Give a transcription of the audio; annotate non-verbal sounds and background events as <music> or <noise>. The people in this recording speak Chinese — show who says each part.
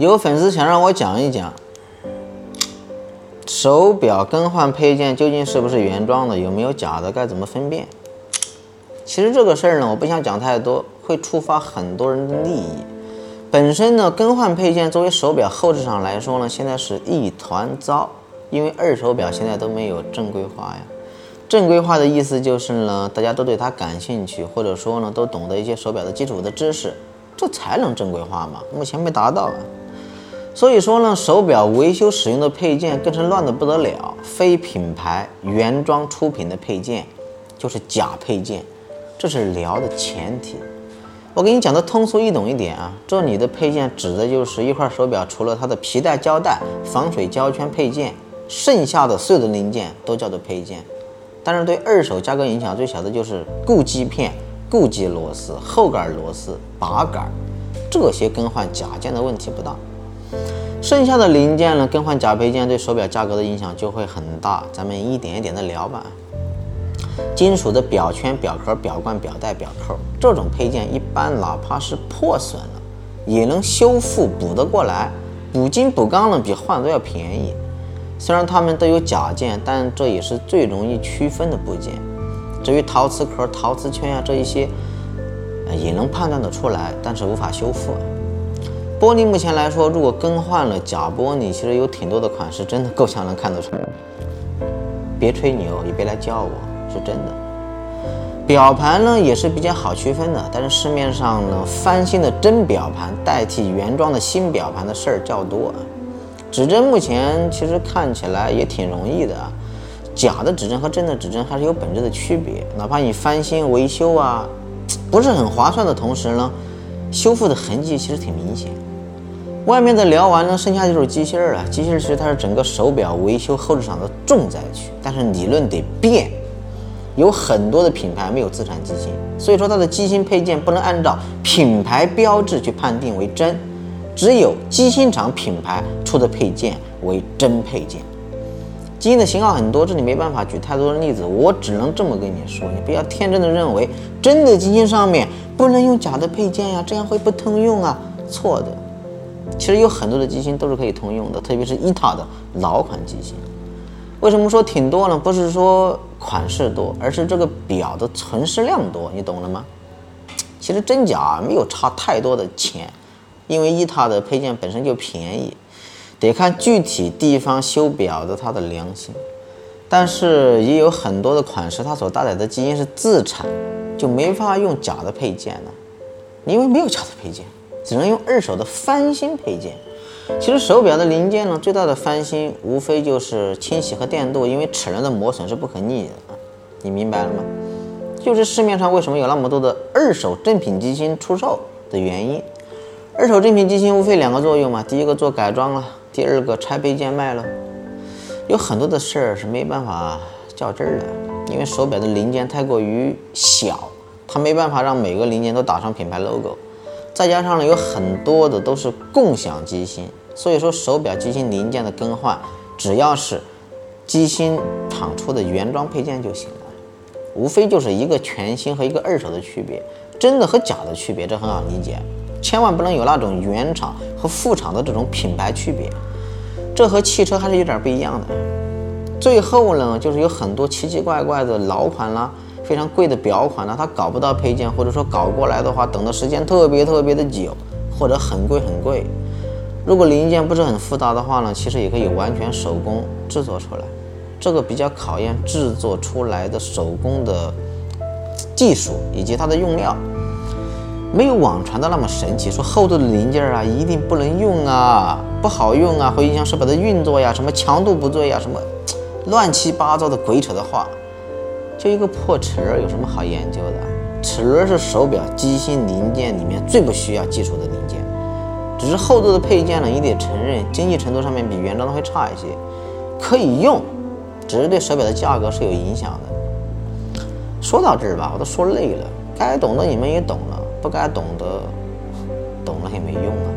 Speaker 1: 有粉丝想让我讲一讲，手表更换配件究竟是不是原装的，有没有假的，该怎么分辨？其实这个事儿呢，我不想讲太多，会触发很多人的利益。本身呢，更换配件作为手表后市场来说呢，现在是一团糟，因为二手表现在都没有正规化呀。正规化的意思就是呢，大家都对它感兴趣，或者说呢，都懂得一些手表的基础的知识，这才能正规化嘛。目前没达到啊。所以说呢，手表维修使用的配件更是乱得不得了，非品牌原装出品的配件就是假配件。这是聊的前提，我给你讲的通俗易懂一点啊。这里的配件指的就是一块手表，除了它的皮带、胶带、防水胶圈配件，剩下的所有的零件都叫做配件。但是对二手价格影响最小的就是固机片、固机螺丝、后杆螺丝、把杆，这些更换假件的问题不大。剩下的零件呢，更换假配件对手表价格的影响就会很大。咱们一点一点的聊吧。金属的表圈、表壳、表冠、表带、表扣，这种配件一般哪怕是破损了，也能修复补得过来。补金补钢呢，比换都要便宜。虽然它们都有假件，但这也是最容易区分的部件。至于陶瓷壳、陶瓷圈啊这一些，也能判断得出来，但是无法修复。玻璃目前来说，如果更换了假玻璃，其实有挺多的款式真的够呛能看得出来。别吹牛，也别来叫我。是真的，表盘呢也是比较好区分的，但是市面上呢翻新的真表盘代替原装的新表盘的事儿较多。指针目前其实看起来也挺容易的，假的指针和真的指针还是有本质的区别。哪怕你翻新维修啊，不是很划算的同时呢，修复的痕迹其实挺明显。外面的聊完了，剩下就是机芯儿了。机芯儿其实它是整个手表维修后市场的重灾区，但是理论得变。有很多的品牌没有自产机芯，所以说它的机芯配件不能按照品牌标志去判定为真，只有机芯厂品牌出的配件为真配件。机芯的型号很多，这里没办法举太多的例子，我只能这么跟你说，你不要天真的认为真的机芯上面不能用假的配件呀，这样会不通用啊？错的，其实有很多的机芯都是可以通用的，特别是伊塔的老款机芯。为什么说挺多呢？不是说款式多，而是这个表的存世量多，你懂了吗？其实真假没有差太多的钱，因为伊塔的配件本身就便宜，得看具体地方修表的它的良心。但是也有很多的款式，它所搭载的基因是自产，就没法用假的配件了，因为没有假的配件，只能用二手的翻新配件。其实手表的零件呢，最大的翻新无非就是清洗和电镀，因为齿轮的磨损是不可逆的，你明白了吗？就是市面上为什么有那么多的二手正品机芯出售的原因。二手正品机芯无非两个作用嘛，第一个做改装了，第二个拆配件卖了。有很多的事儿是没办法较真儿的，因为手表的零件太过于小，它没办法让每个零件都打上品牌 logo。再加上呢，有很多的都是共享机芯，所以说手表机芯零件的更换，只要是机芯厂出的原装配件就行了，无非就是一个全新和一个二手的区别，真的和假的区别，这很好理解，千万不能有那种原厂和副厂的这种品牌区别，这和汽车还是有点不一样的。最后呢，就是有很多奇奇怪怪的老款啦。非常贵的表款呢，它搞不到配件，或者说搞过来的话，等的时间特别特别的久，或者很贵很贵。如果零件不是很复杂的话呢，其实也可以完全手工制作出来。这个比较考验制作出来的手工的技术以及它的用料，没有网传的那么神奇。说厚度的零件啊，一定不能用啊，不好用啊，会影响手表的运作呀，什么强度不对呀，什么 <tsk> 乱七八糟的鬼扯的话。就一个破齿轮有什么好研究的？齿轮是手表机芯零件里面最不需要技术的零件，只是厚度的配件呢，你得承认经济程度上面比原装的会差一些，可以用，只是对手表的价格是有影响的。说到这儿吧，我都说累了，该懂的你们也懂了，不该懂的，懂了也没用啊。